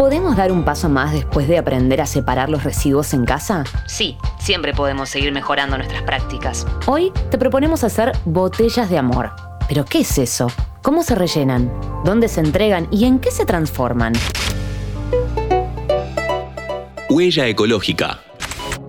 ¿Podemos dar un paso más después de aprender a separar los residuos en casa? Sí, siempre podemos seguir mejorando nuestras prácticas. Hoy te proponemos hacer botellas de amor. ¿Pero qué es eso? ¿Cómo se rellenan? ¿Dónde se entregan? ¿Y en qué se transforman? Huella ecológica.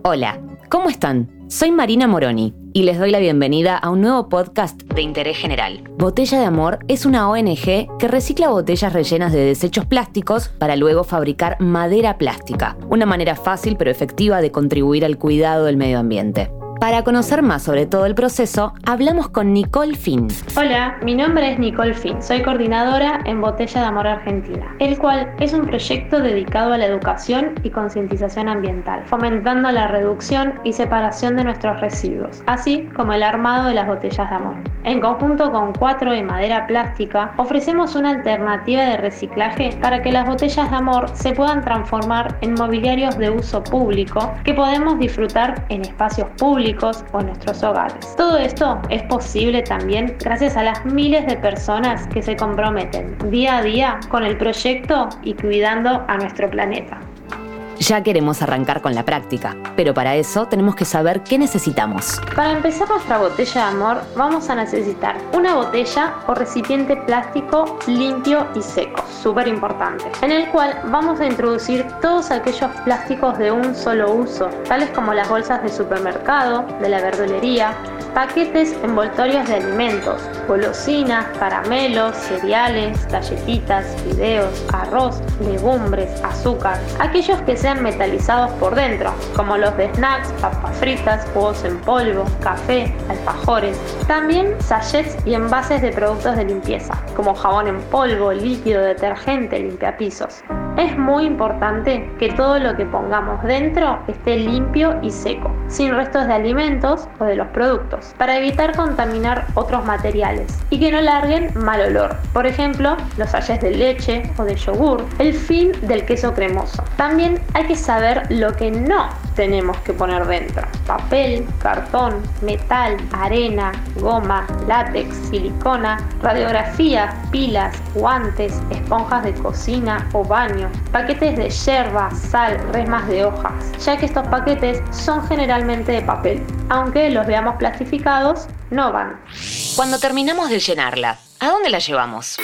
Hola, ¿cómo están? Soy Marina Moroni y les doy la bienvenida a un nuevo podcast de interés general. Botella de Amor es una ONG que recicla botellas rellenas de desechos plásticos para luego fabricar madera plástica, una manera fácil pero efectiva de contribuir al cuidado del medio ambiente. Para conocer más sobre todo el proceso, hablamos con Nicole Finn. Hola, mi nombre es Nicole Finn, soy coordinadora en Botella de Amor Argentina, el cual es un proyecto dedicado a la educación y concientización ambiental, fomentando la reducción y separación de nuestros residuos, así como el armado de las botellas de amor. En conjunto con 4 de madera plástica, ofrecemos una alternativa de reciclaje para que las botellas de amor se puedan transformar en mobiliarios de uso público que podemos disfrutar en espacios públicos o nuestros hogares. Todo esto es posible también gracias a las miles de personas que se comprometen día a día con el proyecto y cuidando a nuestro planeta. Ya queremos arrancar con la práctica, pero para eso tenemos que saber qué necesitamos. Para empezar nuestra botella de amor vamos a necesitar una botella o recipiente plástico limpio y seco, súper importante, en el cual vamos a introducir todos aquellos plásticos de un solo uso, tales como las bolsas de supermercado, de la verdulería, paquetes envoltorios de alimentos, golosinas, caramelos, cereales, galletitas, fideos, arroz, legumbres, azúcar, aquellos que sean metalizados por dentro, como los de snacks, papas fritas, huevos en polvo, café, alfajores. También sachets y envases de productos de limpieza, como jabón en polvo, líquido, detergente, limpiapisos. Es muy importante que todo lo que pongamos dentro esté limpio y seco, sin restos de alimentos o de los productos, para evitar contaminar otros materiales y que no larguen mal olor. Por ejemplo, los sachets de leche o de yogur, el fin del queso cremoso. También hay que saber lo que no tenemos que poner dentro. Papel, cartón, metal, arena, goma, látex, silicona, radiografía, pilas, guantes, esponjas de cocina o baño, paquetes de yerba, sal, resmas de hojas, ya que estos paquetes son generalmente de papel. Aunque los veamos plastificados, no van. Cuando terminamos de llenarla, ¿a dónde la llevamos?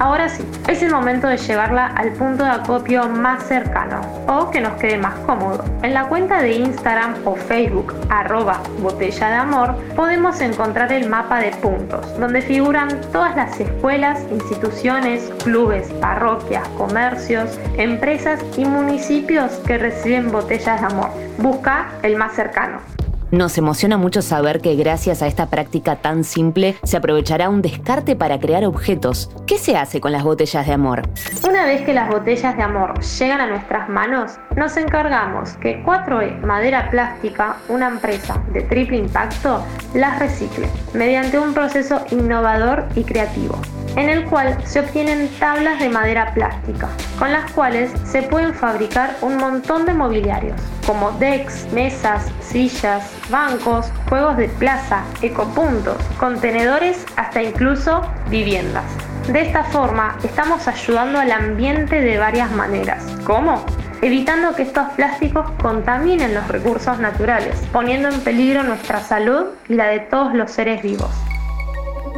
Ahora sí, es el momento de llevarla al punto de acopio más cercano o que nos quede más cómodo. En la cuenta de Instagram o Facebook arroba botella de amor podemos encontrar el mapa de puntos, donde figuran todas las escuelas, instituciones, clubes, parroquias, comercios, empresas y municipios que reciben botellas de amor. Busca el más cercano. Nos emociona mucho saber que gracias a esta práctica tan simple se aprovechará un descarte para crear objetos. ¿Qué se hace con las botellas de amor? Una vez que las botellas de amor llegan a nuestras manos, nos encargamos que 4E Madera Plástica, una empresa de triple impacto, las recicle mediante un proceso innovador y creativo en el cual se obtienen tablas de madera plástica, con las cuales se pueden fabricar un montón de mobiliarios, como decks, mesas, sillas, bancos, juegos de plaza, ecopuntos, contenedores, hasta incluso viviendas. De esta forma, estamos ayudando al ambiente de varias maneras. ¿Cómo? evitando que estos plásticos contaminen los recursos naturales, poniendo en peligro nuestra salud y la de todos los seres vivos.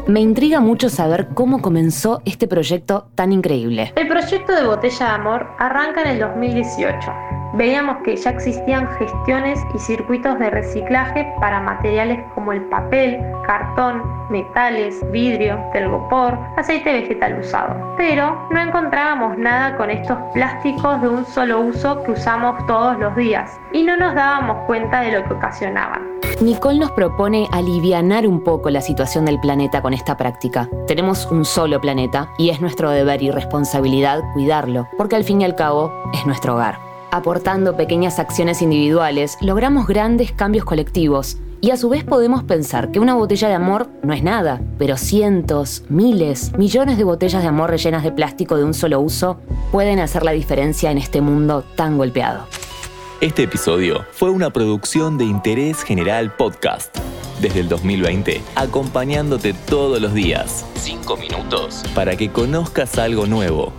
Me intriga mucho saber cómo comenzó este proyecto tan increíble. El proyecto de Botella de Amor arranca en el 2018 veíamos que ya existían gestiones y circuitos de reciclaje para materiales como el papel, cartón, metales, vidrio, telgopor, aceite vegetal usado. Pero no encontrábamos nada con estos plásticos de un solo uso que usamos todos los días y no nos dábamos cuenta de lo que ocasionaban. Nicole nos propone alivianar un poco la situación del planeta con esta práctica. Tenemos un solo planeta y es nuestro deber y responsabilidad cuidarlo, porque al fin y al cabo es nuestro hogar. Aportando pequeñas acciones individuales, logramos grandes cambios colectivos y a su vez podemos pensar que una botella de amor no es nada, pero cientos, miles, millones de botellas de amor rellenas de plástico de un solo uso pueden hacer la diferencia en este mundo tan golpeado. Este episodio fue una producción de Interés General Podcast. Desde el 2020, acompañándote todos los días. Cinco minutos. Para que conozcas algo nuevo